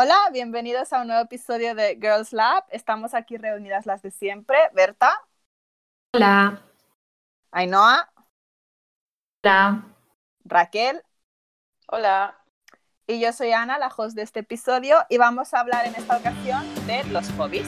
Hola, bienvenidos a un nuevo episodio de Girls Lab. Estamos aquí reunidas las de siempre. Berta, Hola. Ainhoa, Hola. Raquel Hola. y yo soy Ana, la host de este episodio, y vamos a hablar en esta ocasión de los hobbies.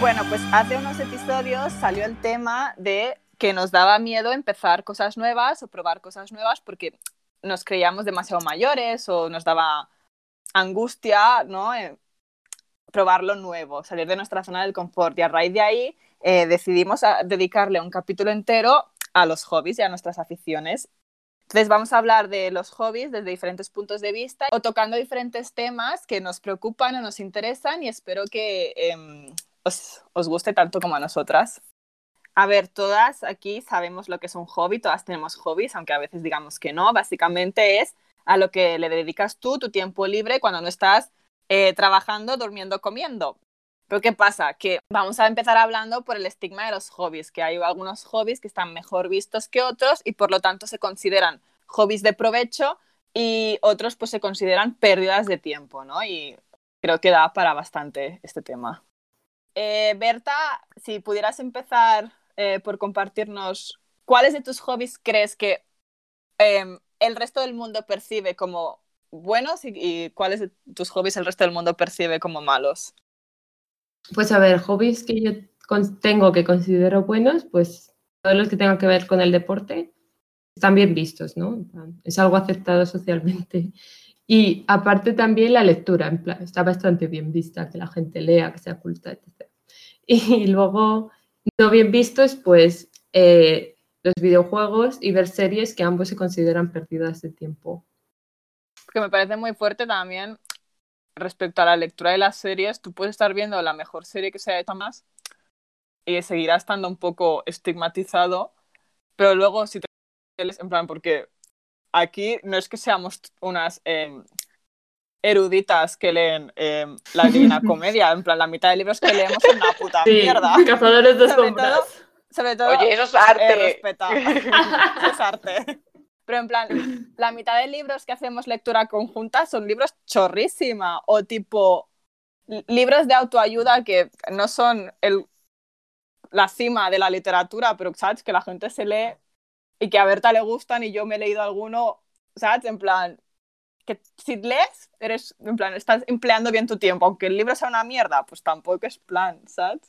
Bueno, pues hace unos episodios salió el tema de que nos daba miedo empezar cosas nuevas o probar cosas nuevas porque nos creíamos demasiado mayores o nos daba angustia, ¿no? Eh, probar lo nuevo, salir de nuestra zona del confort. Y a raíz de ahí eh, decidimos a- dedicarle un capítulo entero a los hobbies y a nuestras aficiones. Entonces vamos a hablar de los hobbies desde diferentes puntos de vista o tocando diferentes temas que nos preocupan o nos interesan y espero que em, os, os guste tanto como a nosotras. A ver, todas aquí sabemos lo que es un hobby, todas tenemos hobbies, aunque a veces digamos que no. Básicamente es a lo que le dedicas tú tu tiempo libre cuando no estás eh, trabajando, durmiendo, comiendo. Pero ¿qué pasa? Que vamos a empezar hablando por el estigma de los hobbies, que hay algunos hobbies que están mejor vistos que otros y por lo tanto se consideran hobbies de provecho y otros pues se consideran pérdidas de tiempo, ¿no? Y creo que da para bastante este tema. Eh, Berta, si pudieras empezar eh, por compartirnos cuáles de tus hobbies crees que em, el resto del mundo percibe como buenos y, y cuáles de tus hobbies el resto del mundo percibe como malos. Pues a ver, hobbies que yo tengo que considero buenos, pues todos los que tengan que ver con el deporte están bien vistos, ¿no? Es algo aceptado socialmente. Y aparte también la lectura, en plan, está bastante bien vista, que la gente lea, que sea culta, etc. Y luego, no bien vistos, pues eh, los videojuegos y ver series que ambos se consideran pérdidas de tiempo. que me parece muy fuerte también respecto a la lectura de las series. Tú puedes estar viendo la mejor serie que se ha hecho más y seguirá estando un poco estigmatizado, pero luego si te en plan, porque aquí no es que seamos unas em, eruditas que leen em, la Divina Comedia, en plan, la mitad de libros que leemos son una puta mierda. cazadores de Sobre sombras. todo, sobre todo Oye, eso es eh, arte. respeta. Eso es arte. Pero en plan, la mitad de libros que hacemos lectura conjunta son libros chorrísima o tipo li- libros de autoayuda que no son el, la cima de la literatura, pero sabes que la gente se lee y que a Berta le gustan y yo me he leído alguno, ¿sabes? En plan, que si lees, eres, en plan, estás empleando bien tu tiempo, aunque el libro sea una mierda, pues tampoco es plan, ¿sabes?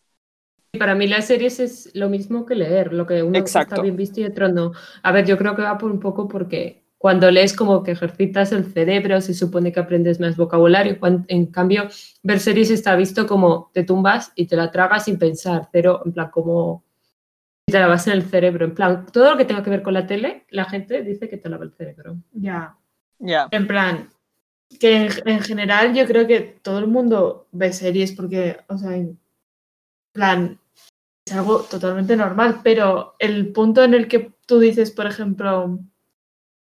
Y Para mí las series es lo mismo que leer, lo que uno Exacto. está bien visto y otro no. A ver, yo creo que va por un poco porque cuando lees como que ejercitas el cerebro, se supone que aprendes más vocabulario. En cambio, ver series está visto como te tumbas y te la tragas sin pensar, cero, en plan como te la vas en el cerebro. En plan, todo lo que tenga que ver con la tele, la gente dice que te lava el cerebro. Ya, Ya. en plan, que en, en general yo creo que todo el mundo ve series porque, o sea, en plan, es algo totalmente normal, pero el punto en el que tú dices, por ejemplo,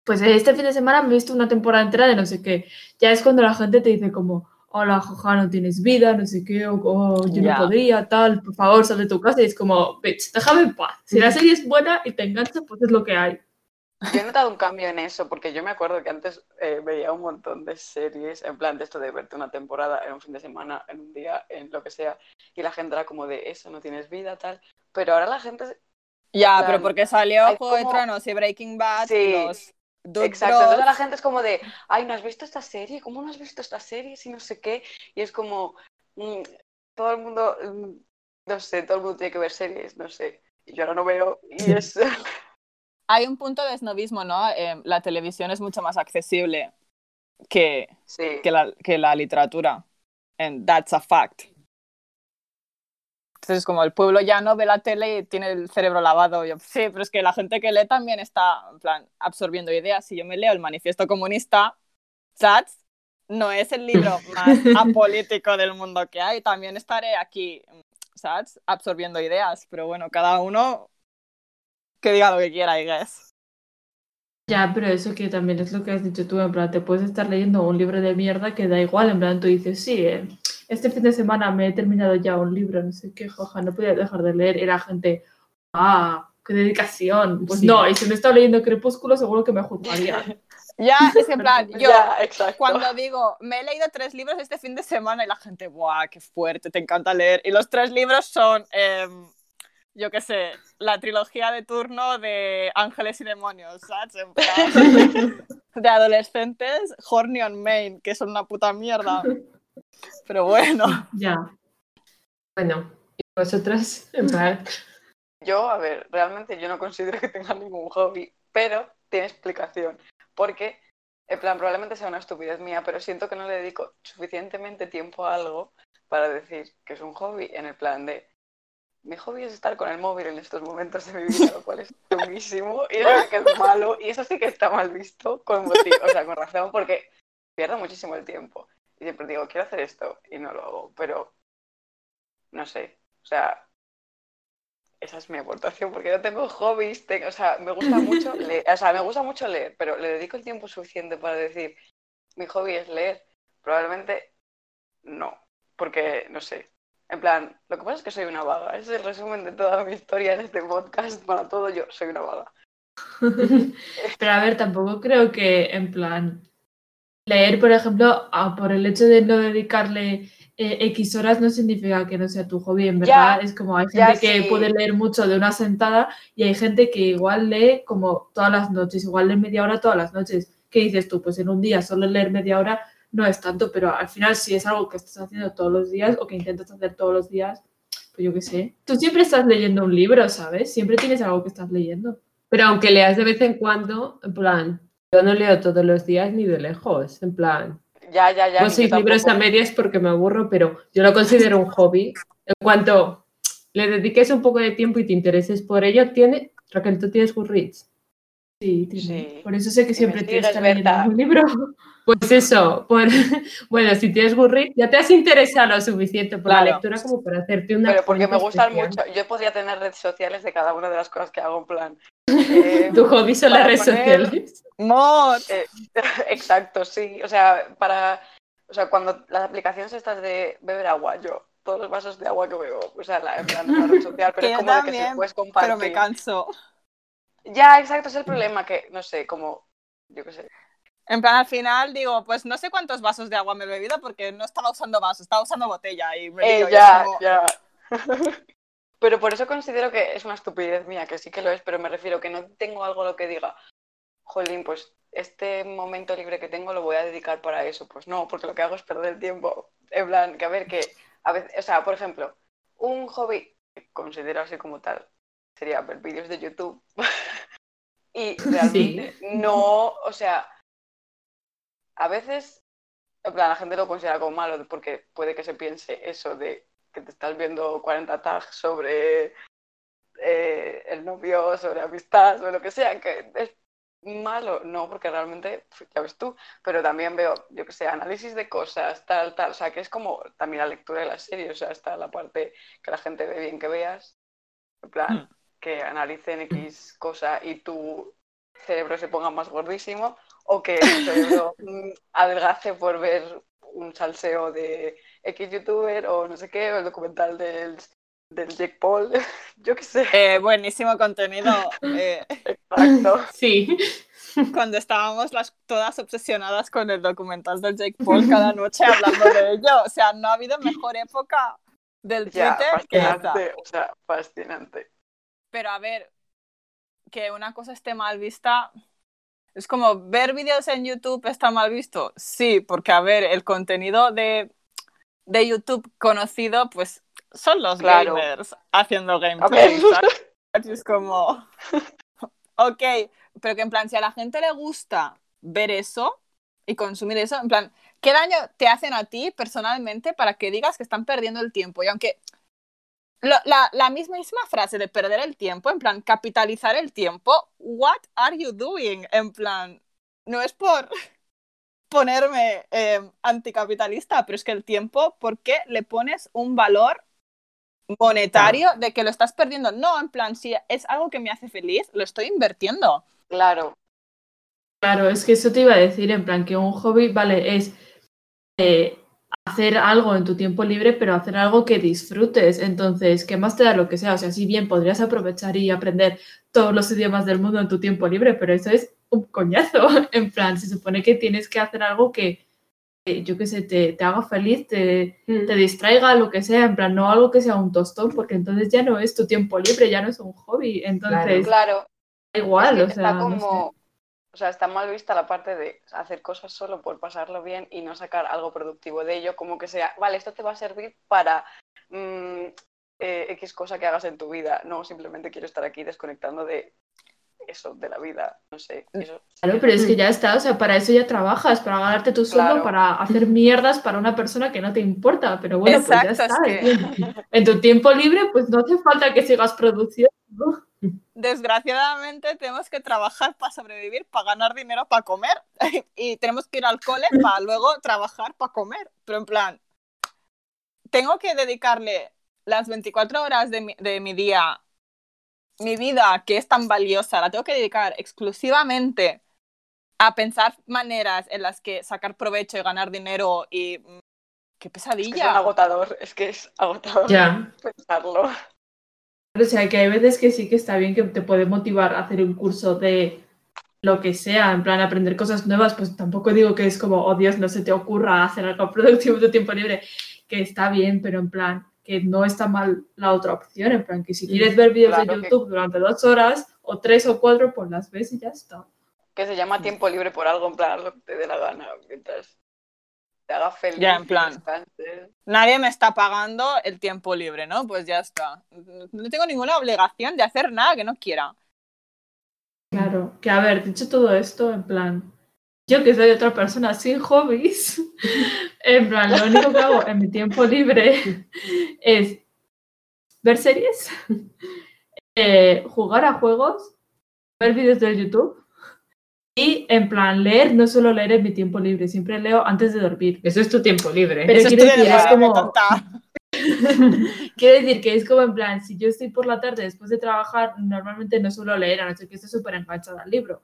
pues este fin de semana me he visto una temporada entera de no sé qué, ya es cuando la gente te dice como, hola, joja, no tienes vida, no sé qué, o, yo no podría, tal, por favor, sal de tu casa, y es como, bitch, déjame en paz. Si la serie es buena y te engancha, pues es lo que hay. Yo he notado un cambio en eso, porque yo me acuerdo que antes eh, veía un montón de series, en plan de esto de verte una temporada en un fin de semana, en un día, en lo que sea, y la gente era como de eso, no tienes vida, tal. Pero ahora la gente. Ya, pero porque salió Juego de como- Tronos y Breaking Bad Sí, y los Exacto, Bros. entonces la gente es como de, ay, ¿no has visto esta serie? ¿Cómo no has visto esta serie? Si no sé qué. Y es como, mm, todo el mundo, mm, no sé, todo el mundo tiene que ver series, no sé. Y yo ahora no veo, y es. Hay un punto de snobismo, ¿no? Eh, la televisión es mucho más accesible que, Sí. que, la, que la literatura. And that's a fact. Entonces, como el pueblo ya no ve la tele y tiene el cerebro lavado, yo, sí, pero es que la gente que lee también está, en plan, absorbiendo ideas. Si yo me leo el manifiesto comunista, ¿sabes? No es el libro más apolítico del mundo que hay. También estaré aquí, ¿sabes? Absorbiendo ideas. Pero bueno, cada uno que diga lo que quiera, I guess. Ya, pero eso que también es lo que has dicho tú, en plan, te puedes estar leyendo un libro de mierda que da igual, en plan, tú dices, sí, eh, este fin de semana me he terminado ya un libro, no sé qué, joja, no podía dejar de leer, y la gente, ah, qué dedicación. Pues Sí. no, y si me he estado leyendo Crepúsculo, seguro que me juzgarían. Ya, es que en plan, yo Ya, cuando digo, me he leído tres libros este fin de semana y la gente, ¡buah, qué fuerte, te encanta leer! Y los tres libros son, em, yo qué sé, la trilogía de turno de Ángeles y Demonios, ¿sabes? En plan, de adolescentes, Horny on Main, que son una puta mierda. Pero bueno, ya. Bueno, y vosotras, Yo, a ver, realmente yo no considero que tenga ningún hobby, pero tiene explicación. Porque, en plan, probablemente sea una estupidez mía, pero siento que no le dedico suficientemente tiempo a algo para decir que es un hobby, en el plan de. Mi hobby es estar con el móvil en estos momentos de mi vida, lo cual es chunguísimo y sí que es malo y eso sí que está mal visto con motivo, o sea, con razón, porque pierdo muchísimo el tiempo. Y siempre digo, quiero hacer esto y no lo hago, pero no sé, o sea, esa es mi aportación, porque no tengo hobbies, tengo- o sea, me gusta mucho leer, o sea, me gusta mucho leer, pero le dedico el tiempo suficiente para decir, mi hobby es leer. Probablemente no, porque no sé. En plan, lo que pasa es que soy una vaga. Ese es el resumen de toda mi historia en este podcast. Para todo yo, soy una vaga. Pero a ver, tampoco creo que, en plan, leer, por ejemplo, a- por el hecho de no dedicarle eh, X horas no significa que no sea tu hobby. En Ya, verdad, es como hay ya gente que sí. puede leer mucho de una sentada y hay gente que igual lee como todas las noches, igual lee media hora todas las noches. ¿Qué dices tú? Pues en un día solo leer media hora no es tanto, pero al final si es algo que estás haciendo todos los días o que intentas hacer todos los días, pues yo qué sé. Tú siempre estás leyendo un libro, ¿sabes? Siempre tienes algo que estás leyendo. pero aunque leas de vez en cuando, en plan, yo no leo todos los días ni de lejos, en plan, Ya, ya, ya. ni soy yo libros a medias porque me aburro, pero yo lo considero un hobby. En cuanto le dediques un poco de tiempo y te intereses por ello, tiene, Raquel, tú tienes Goodreads. Sí, tiene. Sí. Por eso sé que siempre tienes que leyendo Berta. un libro. Pues eso, por, bueno, si tienes Goodreads, ya te has interesado lo suficiente por la lectura como para hacerte una Pero porque me gustan especial. mucho. Yo podría tener redes sociales de cada una de las cosas que hago en plan. eh, Tu hobby son las redes poner- sociales. mod. Eh, exacto, sí. O sea, para. O sea, cuando las aplicaciones estas de beber agua, yo, todos los vasos de agua que bebo, o sea, la, en plan, una red social, pero Que es como de que se puedes Pero compartir. me canso. Ya, exacto, es el problema que, no sé, como. Yo qué sé. En plan, al final digo, pues no sé cuántos vasos de agua me he bebido porque no estaba usando vasos, estaba usando botella y me Eh, ya, como- ya. pero por eso considero que es una estupidez mía, que sí que lo es, pero me refiero que no tengo algo lo que diga, jolín, pues este momento libre que tengo lo voy a dedicar para eso. Pues no, porque lo que hago es perder el tiempo. En plan, que a ver, que a veces, o sea, por ejemplo, un hobby que considero así como tal sería ver vídeos de YouTube. y realmente no, o sea, a veces, en plan, la gente lo considera como malo porque puede que se piense eso de que te estás viendo 40 tags sobre eh, el novio, sobre amistad, sobre lo que sea, que es malo, no, porque realmente, ya ves tú, pero también veo, yo que sé, análisis de cosas, tal, tal, o sea, que es como también la lectura de las series, o sea, está la parte que la gente ve bien que veas, en plan, Hmm. Que analicen X cosa y tu cerebro se ponga más gordísimo, o que tu cerebro mm, adelgace por ver un salseo de X youtuber o no sé qué, o el documental del, del Jake Paul, yo qué sé. Eh, buenísimo contenido. eh, Exacto. Sí. cuando estábamos las, todas obsesionadas con el documental del Jake Paul cada noche hablando de ello. O sea, no ha habido mejor época del Ya, Twitter que esta. o sea, fascinante. Pero a ver, que una cosa esté mal vista. Es como ver vídeos en YouTube está mal visto. Sí, porque a ver, el contenido de, de YouTube conocido, pues son los Claro. gamers haciendo A gameplays. ver. ¿sabes? Y es como, ok, pero que en plan, si a la gente le gusta ver eso y consumir eso, en plan, ¿qué daño te hacen a ti personalmente para que digas que están perdiendo el tiempo? Y aunque lo- la, la mismísima frase de perder el tiempo, en plan, capitalizar el tiempo, what are you doing? En plan, no es por ponerme eh, anticapitalista, pero es que el tiempo, ¿por qué le pones un valor monetario de que lo estás perdiendo? No, en plan, si es algo que me hace feliz, lo estoy invirtiendo. Claro. Claro, es que eso te iba a decir, en plan, que un hobby, vale, es eh, hacer algo en tu tiempo libre, pero hacer algo que disfrutes. Entonces, ¿qué más te da lo que sea? O sea, si bien podrías aprovechar y aprender todos los idiomas del mundo en tu tiempo libre, pero eso es un coñazo. En plan, se supone que tienes que hacer algo que, que, yo qué sé, te, te haga feliz, te, Mm. te distraiga, lo que sea, en plan, no algo que sea un tostón, porque entonces ya no es tu tiempo libre, ya no es un hobby. Entonces, Claro, da igual, es o sea, está no como, sé. O sea, está mal vista la parte de hacer cosas solo por pasarlo bien y no sacar algo productivo de ello, como que sea, vale, esto te va a servir para mm, eh, X cosa que hagas en tu vida, no simplemente quiero estar aquí desconectando de eso, de la vida, no sé. Eso, Claro, pero es que ya está, o sea, para eso ya trabajas, para ganarte tu sueldo, Claro. para hacer mierdas para una persona que no te importa, pero bueno, pues ya está. es En- En tu tiempo libre, pues no hace falta que sigas produciendo. Desgraciadamente tenemos que trabajar para sobrevivir, para ganar dinero, para comer. y tenemos que ir al cole para luego trabajar para comer. Pero en plan, tengo que dedicarle las 24 horas de mi, de mi día, mi vida, que es tan valiosa, la tengo que dedicar exclusivamente a pensar maneras en las que sacar provecho y ganar dinero y... mm, ¡Qué es que es pesadilla! agotador, es que es agotador Ya. pensarlo. O sea, que hay veces que sí que está bien que te puede motivar a hacer un curso de lo que sea, en plan aprender cosas nuevas, pues tampoco digo que es como, oh Dios, no se te ocurra hacer algo productivo en tu tiempo libre, que está bien, pero en plan, que no está mal la otra opción, en plan, que si quieres ver vídeos Claro de que- YouTube durante dos horas o tres o cuatro, pues las ves y ya está. Que se llama tiempo libre por algo, en plan, lo que te dé la gana, mientras te haga feliz. Ya, en plan. descanses. Nadie me está pagando el tiempo libre, ¿no? Pues ya está. No tengo ninguna obligación de hacer nada que no quiera. Claro, que a ver, dicho todo esto, en plan, yo que soy otra persona sin hobbies, en plan, lo único que hago en mi tiempo libre es ver series, eh, jugar a juegos, ver vídeos de YouTube y, en plan, leer, no solo leer en mi tiempo libre, siempre leo antes de dormir. Eso es tu tiempo libre. Pero Eso quiero decir, es como-. Quiero decir que es como en plan, si yo estoy por la tarde después de trabajar, normalmente no suelo leer, a no ser que esté súper enganchada al libro.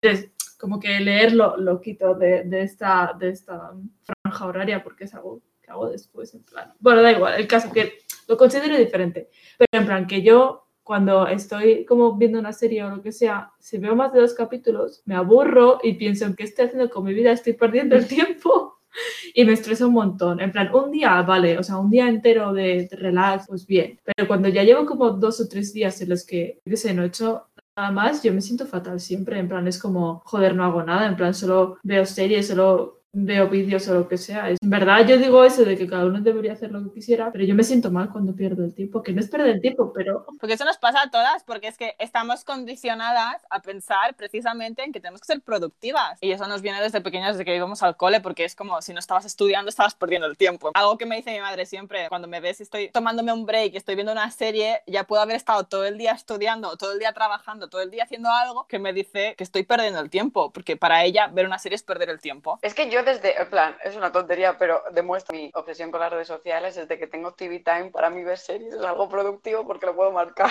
Entonces, como que leerlo lo quito de, de esta, de esta franja horaria porque es algo que hago después, en plan. Bueno, da igual, el caso que lo considero diferente. Pero en plan, que yo cuando estoy como viendo una serie o lo que sea, si veo más de dos capítulos, me aburro y pienso en qué estoy haciendo con mi vida, estoy perdiendo el tiempo y me estresa un montón. En plan, un día, vale, o sea, un día entero de, relax, pues bien. Pero cuando ya llevo como dos o tres días en los que, qué sé, no he hecho nada más, yo me siento fatal siempre. En plan, es como, joder, no hago nada. En plan, solo veo series, solo veo vídeos o lo que sea. Es- En verdad, yo digo eso de que cada uno debería hacer lo que quisiera, pero yo me siento mal cuando pierdo el tiempo, que no es perder el tiempo, pero Porque eso nos pasa a todas, porque es que estamos condicionadas a pensar precisamente en que tenemos que ser productivas. Y eso nos viene desde pequeñas, desde que íbamos al cole, porque es como si no estabas estudiando, estabas perdiendo el tiempo. Algo que me dice mi madre siempre, cuando me ves y estoy tomándome un break y estoy viendo una serie, ya puedo haber estado todo el día estudiando, todo el día trabajando, todo el día haciendo algo que me dice que estoy perdiendo el tiempo, porque para ella ver una serie es perder el tiempo. Es que yo desde, en plan, es una tontería, pero demuestra mi obsesión con las redes sociales desde que tengo TV Time, para mí ver series es algo productivo porque lo puedo marcar.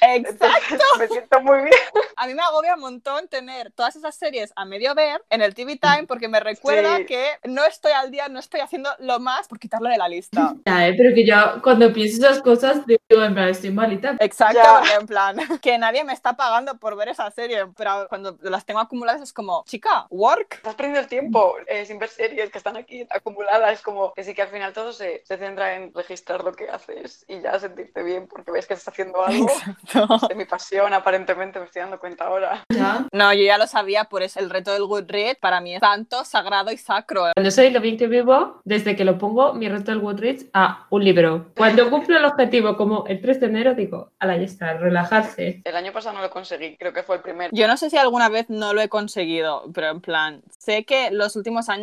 Exacto. Entonces me siento muy bien. A mí me agobia un montón tener todas esas series a medio ver en el TV Time porque me recuerda Sí. que no estoy al día, no estoy haciendo lo más por quitarlo de la lista. ya, ¿eh? pero que yo cuando pienso esas cosas digo, en plan, estoy malita. Exacto, Ya. en plan, que nadie me está pagando por ver esa serie, pero cuando las tengo acumuladas es como, chica, work. Estás perdiendo el tiempo eh, sin ver series que están aquí acumuladas. Es como que sí que al final todo se, se centra en registrar lo que haces y ya sentirte bien porque ves que estás haciendo algo Exacto. de mi pasión, aparentemente me estoy dando cuenta ahora. Ya. No, yo ya lo sabía, por eso el reto del Goodreads para mí es tanto, sagrado y sacro. Cuando soy lo bien que vivo, desde que lo pongo, mi reto del Goodreads a un libro. Cuando cumplo el objetivo, como el 3 de enero, digo, ala, ya está, relajarse. El año pasado no lo conseguí, creo que fue el primer. Yo no sé si alguna vez no lo he conseguido, pero en plan, sé que los últimos años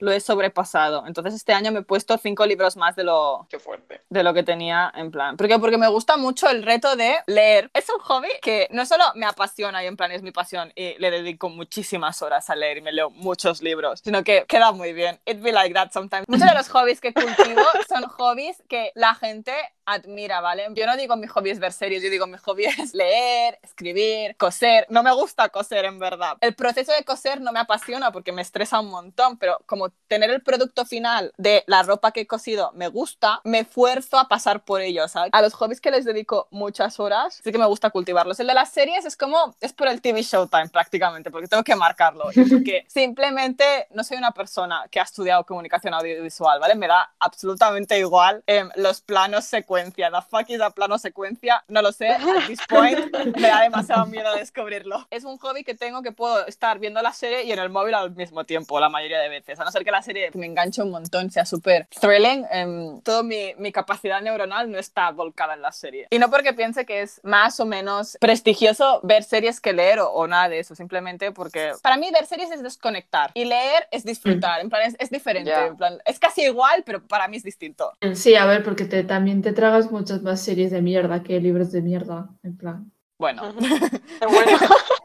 lo he sobrepasado. Entonces este año me he puesto cinco libros más de lo, Qué fuerte. de lo que tenía en plan. Porque, porque me gusta mucho el reto de leer. Es un hobby que no solo me apasiona y en plan es mi pasión y le dedico muchísimas horas a leer y me leo muchos libros, sino que queda muy bien. It be like that sometimes. Muchos de los hobbies que cultivo son hobbies que la gente admira, ¿vale? Yo no digo mi hobby es ver series, yo digo mi hobby es leer, escribir, coser. No me gusta coser en verdad. El proceso de coser no me apasiona porque me estresa un montón, pero como tener el producto final de la ropa que he cosido me gusta, me esfuerzo a pasar por ello, ¿sabes? A los hobbies que les dedico muchas horas, sí que me gusta cultivarlos. El de las series es como, es por el TV Showtime prácticamente, porque tengo que marcarlo. Porque simplemente no soy una persona que ha estudiado comunicación audiovisual, ¿vale? Me da absolutamente igual eh, los planos secuencia. The fuck is a plano secuencia, no lo sé. At this point me da demasiado miedo descubrirlo. Es un hobby que tengo que puedo estar viendo la serie y en el móvil al mismo tiempo, la mayoría de veces. A no ser que la serie me enganche un montón, sea súper thrilling, eh, toda mi, mi capacidad neuronal no está volcada en la serie. Y no porque piense que es más o menos prestigioso ver series que leer o, o nada de eso, simplemente porque para mí ver series es desconectar y leer es disfrutar, en plan es, es diferente, Ya. en plan, es casi igual, pero para mí es distinto. Sí, a ver, porque te, también te tragas muchas más series de mierda que libros de mierda, en plan. Bueno, Bueno,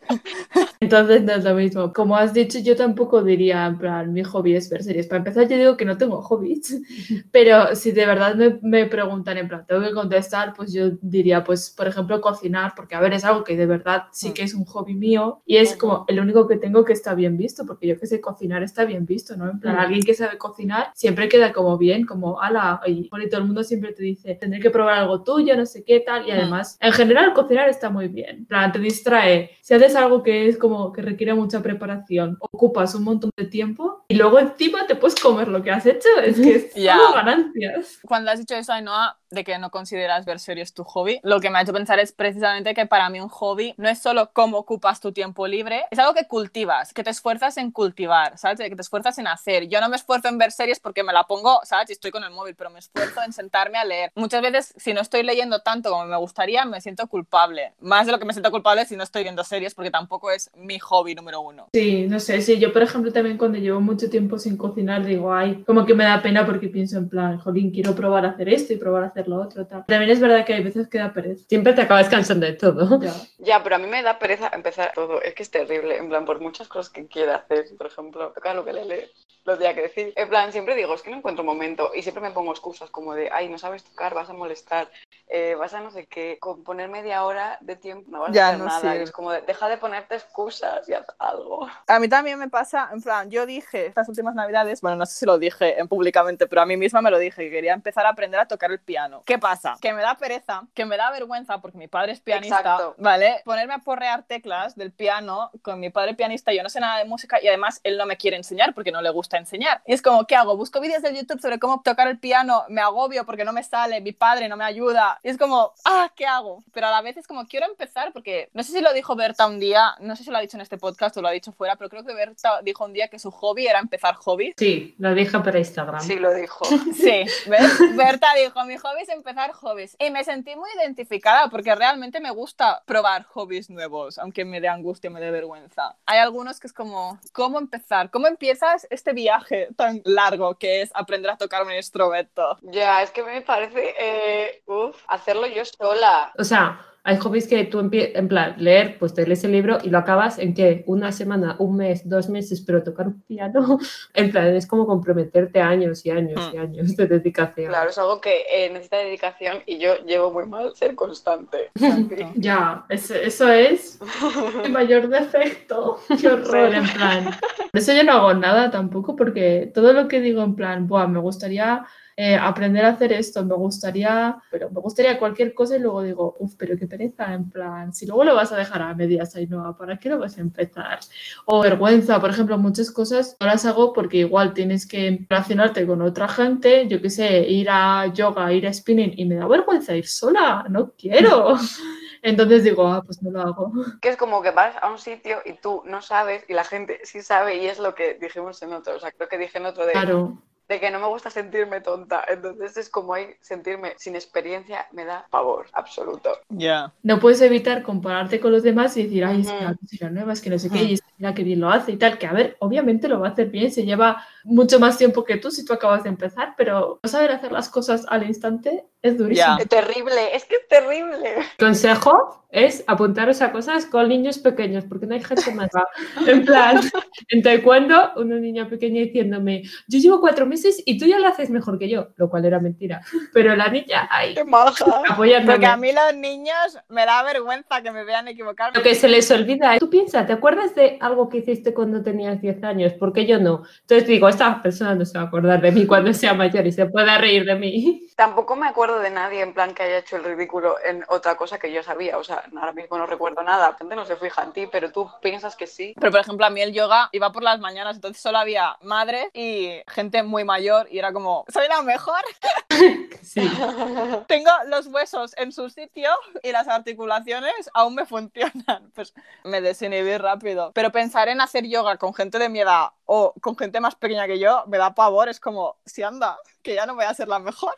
Entonces no es lo mismo. Como has dicho, yo tampoco diría, en plan, mi hobby es ver series. Para empezar, yo digo que no tengo hobbies, pero si de verdad me, me preguntan, en plan, tengo que contestar, pues yo diría, pues, por ejemplo, cocinar, porque a ver, es algo que de verdad sí que es un hobby mío y es como el único que tengo que está bien visto, porque yo que sé, cocinar está bien visto, ¿no? En plan, Mm. alguien que sabe cocinar siempre queda como bien, como, ala, y todo el mundo siempre te dice, tendré que probar algo tuyo, no sé qué tal, y además, en general, cocinar está muy bien. En plan, te distrae. Si haces algo que es como que requiere mucha preparación, ocupas un montón de tiempo y luego encima te puedes comer lo que has hecho, es que es Ya. todo ganancias. cuando has dicho eso, Ainhoa, de que no consideras ver series tu hobby, lo que me ha hecho pensar es precisamente que para mí un hobby no es solo cómo ocupas tu tiempo libre, es algo que cultivas, que te esfuerzas en cultivar, ¿sabes? Que te esfuerzas en hacer. Yo no me esfuerzo en ver series porque me la pongo, ¿sabes? Y estoy con el móvil, pero me esfuerzo en sentarme a leer. Muchas veces, si no estoy leyendo tanto como me gustaría, me siento culpable. Más de lo que me siento culpable si no estoy viendo series, porque tampoco es mi hobby número uno. Sí, no sé, sí, yo por ejemplo también cuando llevo mucho tiempo sin cocinar digo, ay, como que me da pena porque pienso en plan, jolín, quiero probar a hacer esto y probar a hacer lo otro, tal. También es verdad que hay veces que da pereza. Siempre te acabas cansando de todo. Ya. ya, pero a mí me da pereza empezar todo. Es que es terrible. En plan, por muchas cosas que quiera hacer, por ejemplo, tocar lo que le lee, lo tenía que decir. En plan, siempre digo, es que no encuentro momento. Y siempre me pongo excusas como de, ay, no sabes tocar, vas a molestar, eh, vas a no sé qué. Con poner media hora de tiempo no vas Ya, a hacer no nada. sirve. Y es como de, deja de ponerte excusas y haz algo. A mí también me pasa, en plan, yo dije estas últimas navidades, bueno, no sé si lo dije en públicamente, pero a mí misma me lo dije, que quería empezar a aprender a tocar el piano. ¿Qué pasa? Que me da pereza, que me da vergüenza, porque mi padre es pianista, Exacto. ¿vale? Ponerme a porrear teclas del piano con mi padre pianista, yo no sé nada de música y además él no me quiere enseñar porque no le gusta enseñar. Y es como, ¿qué hago? Busco vídeos de YouTube sobre cómo tocar el piano, me agobio porque no me sale, mi padre no me ayuda. Y es como, ah, ¿qué hago? Pero a la vez es como, quiero empezar porque no sé si lo dijo Berta un día, no sé si lo ha dicho en este podcast o lo ha dicho fuera, pero creo que Berta dijo un día que su hobby era empezar hobbies. Sí, lo dije para Instagram. Sí, lo dijo. Sí, ¿ves? Berta dijo, mi hobby es empezar hobbies. Y me sentí muy identificada porque realmente me gusta probar hobbies nuevos, aunque me dé angustia, me dé vergüenza. Hay algunos que es como, ¿cómo empezar? ¿Cómo empiezas este viaje tan largo que es aprender a tocar un instrumento? Ya, es que me parece, eh, uf, hacerlo yo sola. O sea, hay hobbies que tú empie- en plan, leer, pues te lees el libro y lo acabas en que una semana, un mes, dos meses, pero tocar un piano, en plan, es como comprometerte años y años y años de dedicación. Claro, es algo que eh, necesita dedicación y yo llevo muy mal ser constante. Ya, eso, eso es mi mayor defecto. Qué horror, en plan. Por eso yo no hago nada tampoco, porque todo lo que digo en plan, Buah, me gustaría eh, aprender a hacer esto, me gustaría, pero me gustaría cualquier cosa y luego digo, uff, pero qué pereza, en plan, si luego lo vas a dejar a medias, Ainhoa, ¿para qué lo vas a empezar? O vergüenza, por ejemplo, muchas cosas no las hago porque igual tienes que relacionarte con otra gente, yo qué sé, ir a yoga, ir a spinning y me da vergüenza ir sola, no quiero. Entonces digo, ah, pues no lo hago. que es como que vas a un sitio y tú no sabes y la gente sí sabe y es lo que dijimos en otro, o sea, creo que dije en otro de, Claro. De que no me gusta sentirme tonta, entonces es como ahí sentirme sin experiencia me da pavor absoluto. Ya. No puedes evitar compararte con los demás y decir, ay, es que la música nueva, es que no sé qué, y es que mira qué bien lo hace y tal, que a ver, obviamente lo va a hacer bien, se lleva mucho más tiempo que tú si tú acabas de empezar, pero no saber hacer las cosas al instante es durísimo. Es terrible, es que es terrible. Consejo es apuntaros a cosas con niños pequeños, porque no hay gente más. En plan, en taekwondo, una niña pequeña diciéndome, yo llevo cuatro meses y tú ya lo haces mejor que yo, lo cual era mentira. Pero la niña, ay, ¡Qué maja! apoyándome. Porque a mí los niños me da vergüenza que me vean equivocarme. Lo que se les olvida, tú piensas, ¿te acuerdas de algo que hiciste cuando tenías 10 años? Porque yo no. Entonces digo, esta persona no se va a acordar de mí cuando sea mayor y se pueda reír de mí. Tampoco me acuerdo de nadie en plan que haya hecho el ridículo en otra cosa que yo sabía. O sea, ahora mismo no recuerdo nada. La gente no se fija en ti, pero tú piensas que sí. Pero por ejemplo, a mí el yoga iba por las mañanas, entonces solo había madres y gente muy mayor y era como, soy la mejor, Sí. tengo los huesos en su sitio y las articulaciones aún me funcionan. Pues me desinhibí rápido. Pero pensar en hacer yoga con gente de mi edad o con gente más pequeña que yo me da pavor, es como, si anda, que ya no voy a ser la mejor.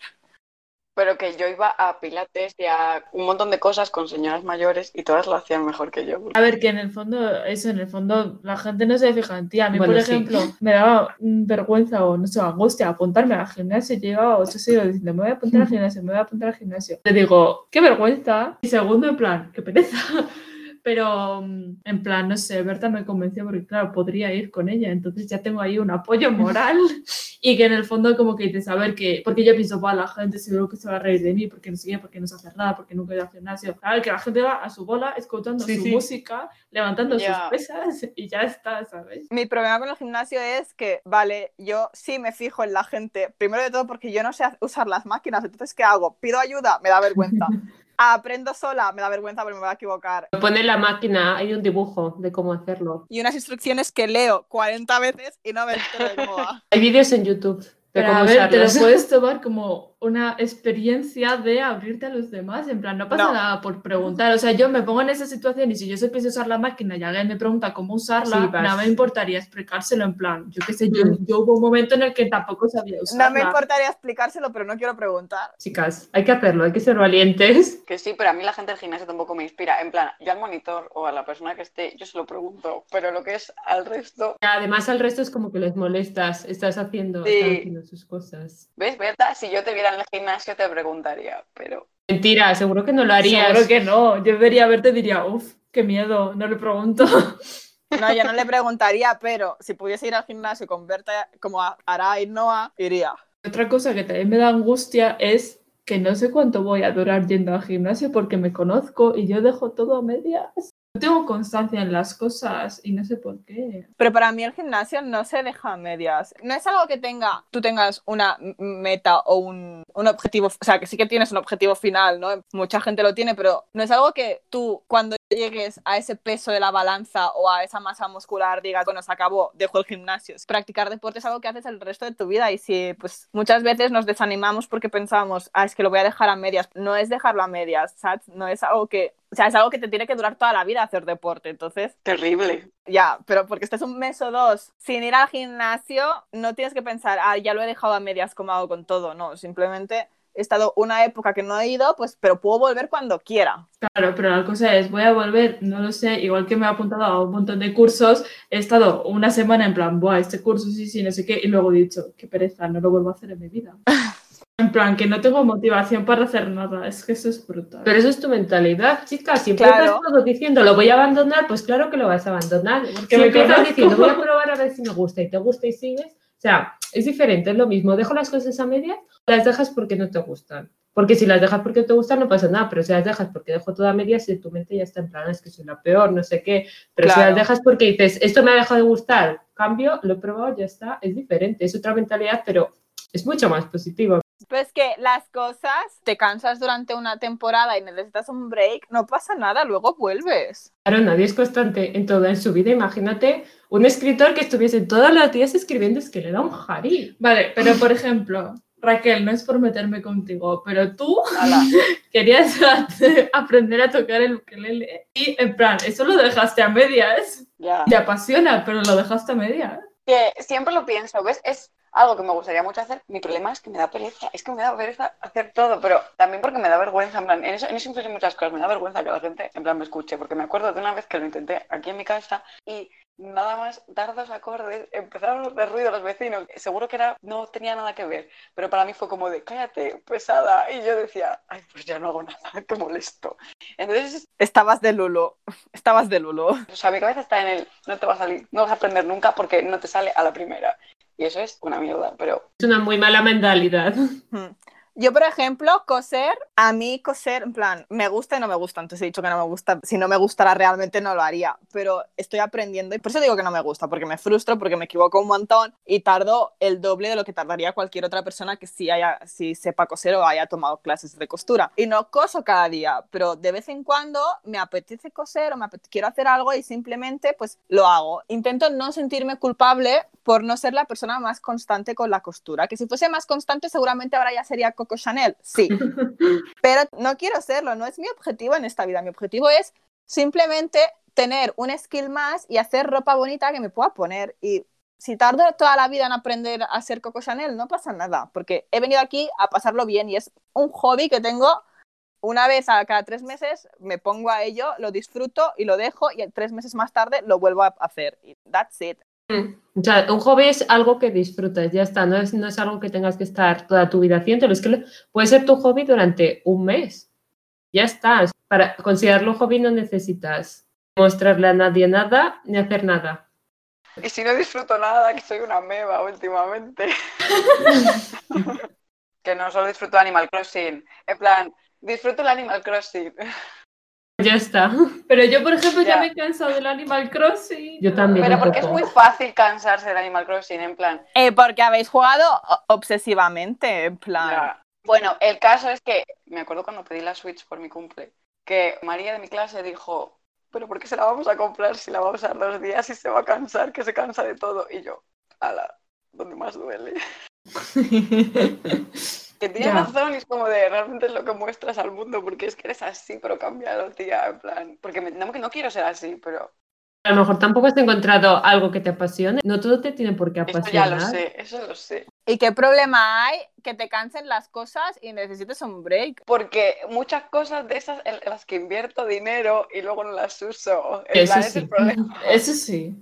Pero que yo iba a pilates y a un montón de cosas con señoras mayores y todas lo hacían mejor que yo. A ver, que en el fondo, eso, en el fondo, la gente no se fija en ti. A mí, Bueno, por sí. ejemplo, me daba vergüenza o, no sé, angustia apuntarme al gimnasio. Yo llevaba ocho siglos diciendo, me voy a apuntar al gimnasio, me voy a apuntar al gimnasio. Te digo, qué vergüenza. Y segundo, en plan, qué pereza. Pero, mm, en plan, no sé, Berta me convenció porque, claro, podría ir con ella. Entonces ya tengo ahí un apoyo moral. Y que en el fondo como que dices, a ver, que, porque yo pienso, va, la gente seguro que se va a reír de mí, porque no sé qué, porque no sé hacer nada, porque nunca he ido al gimnasio. A ver, que la gente va a su bola, escuchando Sí, su sí. música, levantando Ya. sus pesas y ya está, ¿sabes? Mi problema con el gimnasio es que, vale, yo sí me fijo en la gente, primero de todo porque yo no sé usar las máquinas, entonces ¿qué hago? ¿Pido ayuda? Me da vergüenza. Aprendo sola, me da vergüenza porque me voy a equivocar. Pone la máquina, hay un dibujo de cómo hacerlo. Y unas instrucciones que leo 40 veces y no me entero de cómo va. Hay vídeos en YouTube de Pero cómo a ver, te lo usarlos. puedes tomar como una experiencia de abrirte a los demás. En plan, no pasa No. nada por preguntar. O sea, yo me pongo en esa situación y si yo sé usar la máquina y alguien me pregunta cómo usarla, Sí, no me importaría explicárselo en plan. Yo qué sé, yo, Mm. yo hubo un momento en el que tampoco sabía usarla. No me importaría explicárselo, pero no quiero preguntar. Chicas, hay que hacerlo, hay que ser valientes. Que sí, pero a mí la gente del gimnasio tampoco me inspira. En plan, yo al monitor o a la persona que esté, yo se lo pregunto, pero lo que es al resto, Además al resto es como que les molestas, estás haciendo, Sí. están haciendo sus cosas. ¿ves, Berta? Si yo te viera en el gimnasio te preguntaría, pero Mentira, seguro que no lo harías. Seguro que no. Yo vería verte y diría, uff, qué miedo, no le pregunto. No, yo no le preguntaría, pero si pudiese ir al gimnasio con Berta como a- hará Ainhoa, iría. Otra cosa que también me da angustia es que no sé cuánto voy a durar yendo al gimnasio porque me conozco y yo dejo todo a medias. Tengo constancia en las cosas y no sé por qué. Pero para mí el gimnasio no se deja a medias. No es algo que tenga, tú tengas una meta o un, un objetivo, o sea, que sí que tienes un objetivo final, ¿no? Mucha gente lo tiene, pero no es algo que tú cuando llegues a ese peso de la balanza o a esa masa muscular digas, bueno, se acabó, dejo el gimnasio. Practicar deporte es algo que haces el resto de tu vida y si pues muchas veces nos desanimamos porque pensamos, ah, es que lo voy a dejar a medias. No es dejarlo a medias, ¿sabes? No es algo que, o sea, es algo que te tiene que durar toda la vida hacer deporte. Entonces, terrible. ya, pero porque estés un mes o dos sin ir al gimnasio, no tienes que pensar, ah, ya lo he dejado a medias como hago con todo. No, simplemente he estado una época que no he ido, pues, pero puedo volver cuando quiera. Claro, pero la cosa es, voy a volver, no lo sé, igual que me he apuntado a un montón de cursos, he estado una semana en plan, buah, este curso sí, sí, no sé qué, y luego he dicho, qué pereza, no lo vuelvo a hacer en mi vida. En plan, que no tengo motivación para hacer nada, es que eso es brutal. Pero eso es tu mentalidad, chicas. Si Claro. empiezas todo diciendo lo voy a abandonar, pues claro que lo vas a abandonar. Porque si me empiezas conozco. diciendo voy a probar a ver si me gusta y te gusta y sigues, o sea, es diferente, es lo mismo. Dejo las cosas a medias o las dejas porque no te gustan. Porque si las dejas porque te gustan no pasa nada, pero si las dejas porque dejo todo a medias y tu mente ya está en plan, es que soy la peor, no sé qué. Pero si las dejas porque dices, esto me ha dejado de gustar, cambio, lo he probado, ya está, es diferente, es otra mentalidad, pero es mucho más positiva. Pues que las cosas, te cansas durante una temporada y necesitas un break, no pasa nada, luego vuelves. Claro, nadie es constante en toda en su vida. Imagínate un escritor que estuviese todos los días escribiendo, es que le da un jari. Vale, pero por ejemplo, Raquel, no es por meterme contigo, pero tú Ala. querías aprender a tocar el ukelele y en plan, eso lo dejaste a medias. Ya. Te apasiona, pero lo dejaste a medias. Que siempre lo pienso, ¿ves? Es algo que me gustaría mucho hacer. Mi problema es que me da pereza. Es que me da pereza hacer todo, pero también porque me da vergüenza. En plan, en eso, en eso influyen muchas cosas. Me da vergüenza que la gente, en plan, me escuche. Porque me acuerdo de una vez que lo intenté aquí en mi casa y nada más dar dos acordes, empezaron a hacer ruido los vecinos. Seguro que era, no tenía nada que ver, pero para mí fue como de cállate, pesada. Y yo decía, ay, pues ya no hago nada, qué molesto. Entonces, Estabas de Lulo, estabas de Lulo. o sea, mi cabeza está en el, no te va a salir, no vas a aprender nunca porque no te sale a la primera. Y eso es una mierda, pero Es una muy mala mentalidad. Yo, por ejemplo, coser, a mí coser, en plan, me gusta y no me gusta. Entonces he dicho que no me gusta. Si no me gustara realmente no lo haría. Pero estoy aprendiendo y por eso digo que no me gusta, porque me frustro, porque me equivoco un montón y tardo el doble de lo que tardaría cualquier otra persona que sí, haya, sí sepa coser o haya tomado clases de costura. Y no coso cada día, pero de vez en cuando me apetece coser o me quiero hacer algo y simplemente pues lo hago. Intento no sentirme culpable por no ser la persona más constante con la costura. Que si fuese más constante seguramente ahora ya sería Coco Chanel, sí. Pero no quiero serlo, no es mi objetivo en esta vida. Mi objetivo es simplemente tener un skill más y hacer ropa bonita que me pueda poner. Y si tardo toda la vida en aprender a ser Coco Chanel, no pasa nada, porque he venido aquí a pasarlo bien y es un hobby que tengo una vez a cada tres meses, me pongo a ello, lo disfruto y lo dejo y tres meses más tarde lo vuelvo a hacer. Y that's it. O sea, un hobby es algo que disfrutas, ya está, no es, no es algo que tengas que estar toda tu vida haciéndolo, es que lo- puede ser tu hobby durante un mes, ya está. Para considerarlo hobby no necesitas mostrarle a nadie nada ni hacer nada. Y si no disfruto nada, que soy una meba últimamente. que no solo disfruto Animal Crossing. En plan, disfruto el Animal Crossing. Ya está. Pero yo, por ejemplo, ya, Ya. me he cansado del Animal Crossing. Yo también. Pero porque es muy fácil cansarse del Animal Crossing, en plan. Eh, porque habéis jugado obsesivamente, en plan. ya. Bueno, el caso es que me acuerdo cuando pedí la Switch por mi cumple, que María de mi clase dijo, pero ¿por qué se la vamos a comprar si la vamos a usar dos días y se va a cansar, que se cansa de todo? Y yo, ala, donde más duele. Que tiene Ya. razón, y es como de realmente es lo que muestras al mundo, porque es que eres así, pero cámbialo, tía, en plan. Porque me- no, que no quiero ser así, pero A lo mejor tampoco has encontrado algo que te apasione. No todo te tiene por qué eso ya apasionar. lo sé, eso lo sé. ¿Y qué problema hay que te cansen las cosas y necesites un break? Porque muchas cosas de esas en las que invierto dinero y luego no las uso. Eso ese es sí. el problema. Eso sí.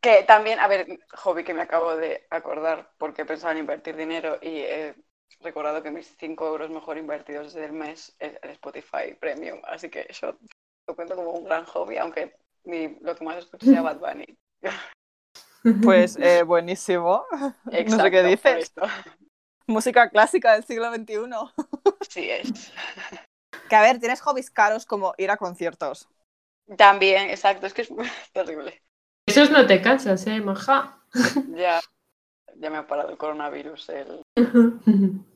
Que también, a ver, hobby que me acabo de acordar porque pensaba en invertir dinero y he recordado que mis 5 euros mejor invertidos del mes es el Spotify Premium. Así que eso lo cuento como un gran hobby, aunque mi- lo que más escucho sea Bad Bunny. Pues eh, buenísimo. no sé qué Exacto, dices. Música clásica del siglo XXI. Sí es. Que a ver, tienes hobbies caros como ir a conciertos. También, exacto, es que es terrible. Esos no te cansas, ¿eh, maja? Ya, ya me ha parado el coronavirus. El...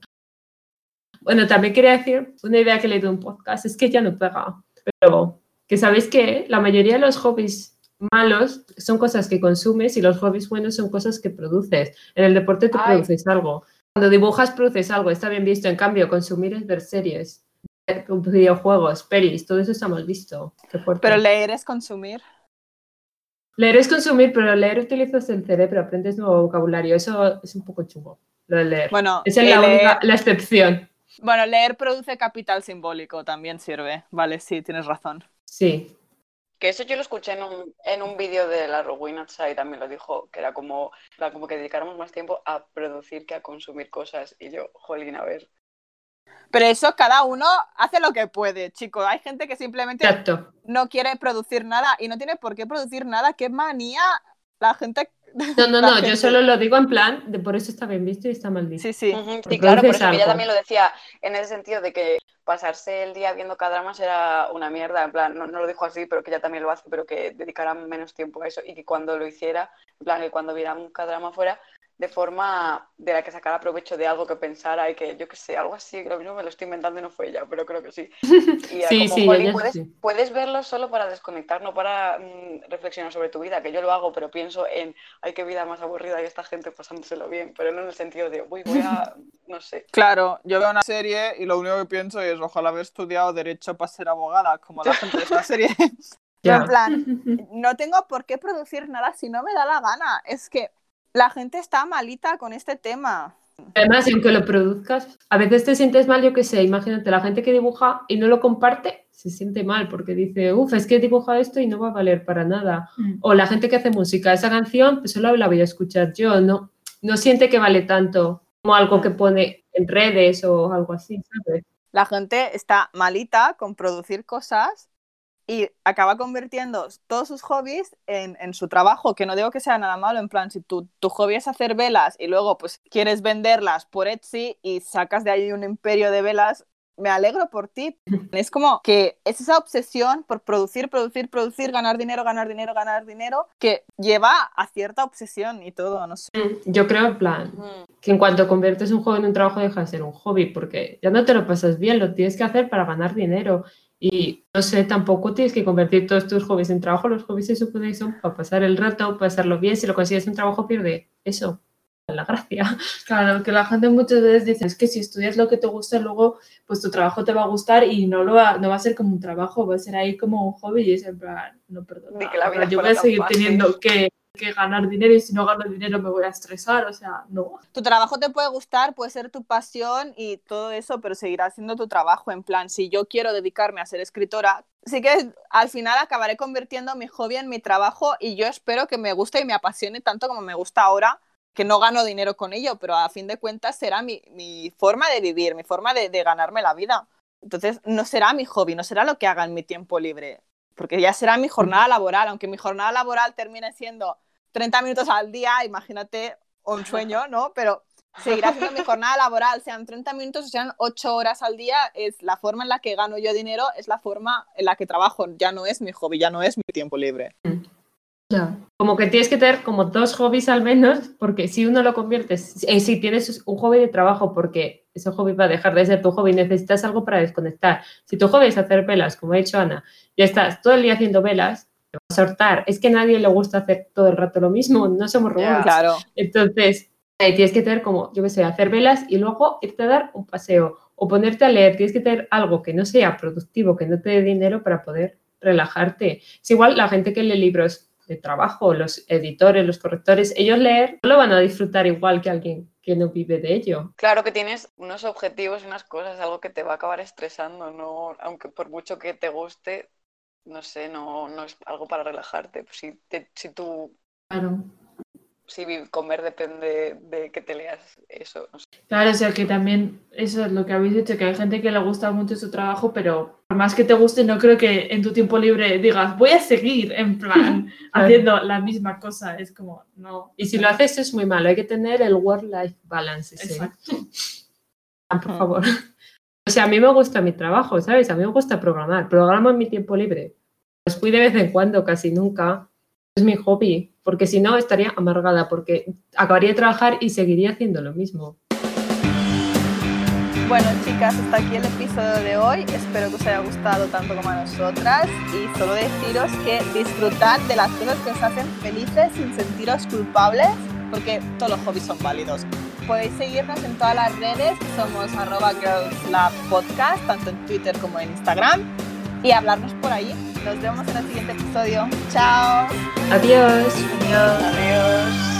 Bueno, también quería decir una idea que leí de un podcast, es que ya no pega, pero que sabéis que la mayoría de los hobbies malos son cosas que consumes y los hobbies buenos son cosas que produces. En el deporte tú Ay. produces algo. Cuando dibujas produces algo, está bien visto. En cambio, consumir es ver series, ver videojuegos, pelis, todo eso está mal visto. Qué fuerte. Pero leer es consumir. Leer es consumir, pero leer utilizas el cerebro, aprendes nuevo vocabulario. Eso es un poco chungo, lo de leer. Bueno, Esa es la, leer- única- la excepción. bueno, leer produce capital simbólico, también sirve. Vale, sí, tienes razón. Sí. Que eso yo lo escuché en un, en un vídeo de la Rowena Chai, también lo dijo, que era como, era como que dedicáramos más tiempo a producir que a consumir cosas. Y yo, jolín, a ver. Pero eso cada uno hace lo que puede, chicos. Hay gente que simplemente Exacto. no quiere producir nada y no tiene por qué producir nada. ¡Qué manía! La gente. No, no, no, yo solo lo digo en plan de por eso está bien visto y está mal visto. Sí, sí. Sí, claro, por eso que ella también lo decía en ese sentido de que pasarse el día viendo dramas era una mierda, en plan, no, no lo dijo así, pero que ella también lo hace, pero que dedicara menos tiempo a eso y que cuando lo hiciera, en plan, que cuando viera un drama fuera de forma de la que sacara provecho de algo que pensara y que yo que sé, algo así, creo que no me lo estoy inventando y no fue ella, pero creo que sí. Y Sí, como, sí, "Jolín, ella puedes, sí. puedes verlo solo para desconectar, no para mm, reflexionar sobre tu vida, que yo lo hago, pero pienso en, ay, qué vida más aburrida y esta gente pasándoselo bien, pero no en el sentido de, uy, voy a, no sé. Claro, yo veo una serie y lo único que pienso es ojalá haber estudiado Derecho para ser abogada, como la gente de esta serie. Ya. En plan, no tengo por qué producir nada si no me da la gana. Es que la gente está malita con este tema. Además, aunque lo produzcas, a veces te sientes mal, yo qué sé, imagínate, la gente que dibuja y no lo comparte, se siente mal porque dice, uff, es que he dibujado esto y no va a valer para nada. Mm. O la gente que hace música, esa canción, pues solo la voy a escuchar yo, no, no siente que vale tanto como algo que pone en redes o algo así, ¿sabes? La gente está malita con producir cosas y acaba convirtiendo todos sus hobbies en, en, su trabajo, que no digo que sea nada malo, en plan, si tu, tu hobby es hacer velas y luego pues quieres venderlas por Etsy y sacas de ahí un imperio de velas, me alegro por ti. Es como que es esa obsesión por producir, producir, producir, ganar dinero, ganar dinero, ganar dinero, que lleva a cierta obsesión y todo, no sé. Mm, yo creo, en plan, que en cuanto conviertes un hobby en un trabajo, deja de ser un hobby, porque ya no te lo pasas bien, lo tienes que hacer para ganar dinero. Y no sé, tampoco tienes que convertir todos tus hobbies en trabajo. Los hobbies se supone que son para pasar el rato, pasarlo bien. Si lo consigues en trabajo, pierde eso la gracia. Claro, que la gente muchas veces dice, es que si estudias lo que te gusta, luego pues tu trabajo te va a gustar y no, lo va, no va a ser como un trabajo, va a ser ahí como un hobby y es en plan, no, perdón, yo voy a seguir teniendo que, que, ganar dinero y si no gano dinero me voy a estresar, o sea, no. Tu trabajo te puede gustar, puede ser tu pasión y todo eso, pero seguirá siendo tu trabajo, en plan, si yo quiero dedicarme a ser escritora, sí que al final acabaré convirtiendo mi hobby en mi trabajo y yo espero que me guste y me apasione tanto como me gusta ahora que no gano dinero con ello, pero a fin de cuentas será mi, mi forma de vivir, mi forma de, de, ganarme la vida. Entonces, no será mi hobby, no será lo que haga en mi tiempo libre, porque ya será mi jornada laboral, aunque mi jornada laboral termine siendo 30 minutos al día, imagínate un sueño, ¿no? Pero seguirá siendo mi jornada laboral, sean 30 minutos o sean 8 horas al día, es la forma en la que gano yo dinero, es la forma en la que trabajo, ya no es mi hobby, ya no es mi tiempo libre. Como que tienes que tener como dos hobbies al menos, porque si uno lo conviertes, eh, si tienes un hobby de trabajo, porque ese hobby va a dejar de ser tu hobby, necesitas algo para desconectar. Si tu hobby es hacer velas, como ha dicho Ana, ya estás todo el día haciendo velas, sortar. Es que a nadie le gusta hacer todo el rato lo mismo, no somos robots. claro. Entonces, ahí tienes que tener como, yo qué sé, hacer velas y luego irte a dar un paseo o ponerte a leer. Tienes que tener algo que no sea productivo, que no te dé dinero para poder relajarte. Es igual la gente que lee libros de trabajo, los editores, los correctores, ellos leer no lo van a disfrutar igual que alguien que no vive de ello. Claro que tienes unos objetivos y unas cosas, algo que te va a acabar estresando, no, aunque por mucho que te guste, no sé, no, no es algo para relajarte. Si, te, si tú claro si comer depende de que te leas eso. No sé. Claro, o sea que también eso es lo que habéis dicho, que hay gente que le gusta mucho su trabajo, pero por más que te guste, no creo que en tu tiempo libre digas, voy a seguir en plan haciendo la misma cosa. Es como, no. Y si lo haces es muy malo, hay que tener el work-life balance. Exacto. Ah, por favor. O sea, a mí me gusta mi trabajo, ¿sabes? A mí me gusta programar. Programo en mi tiempo libre. Pues fui de vez en cuando, casi nunca. Es mi hobby porque si no estaría amargada, porque acabaría de trabajar y seguiría haciendo lo mismo. Bueno, chicas, hasta aquí el episodio de hoy. Espero que os haya gustado tanto como a nosotras y solo deciros que disfrutad de las cosas que os hacen felices sin sentiros culpables, porque todos los hobbies son válidos. Podéis seguirnos en todas las redes, somos arroba girlslabpodcast, tanto en Twitter como en Instagram, y hablarnos por ahí. Nos vemos en el siguiente episodio. Chao. Adiós. Adiós. Adiós.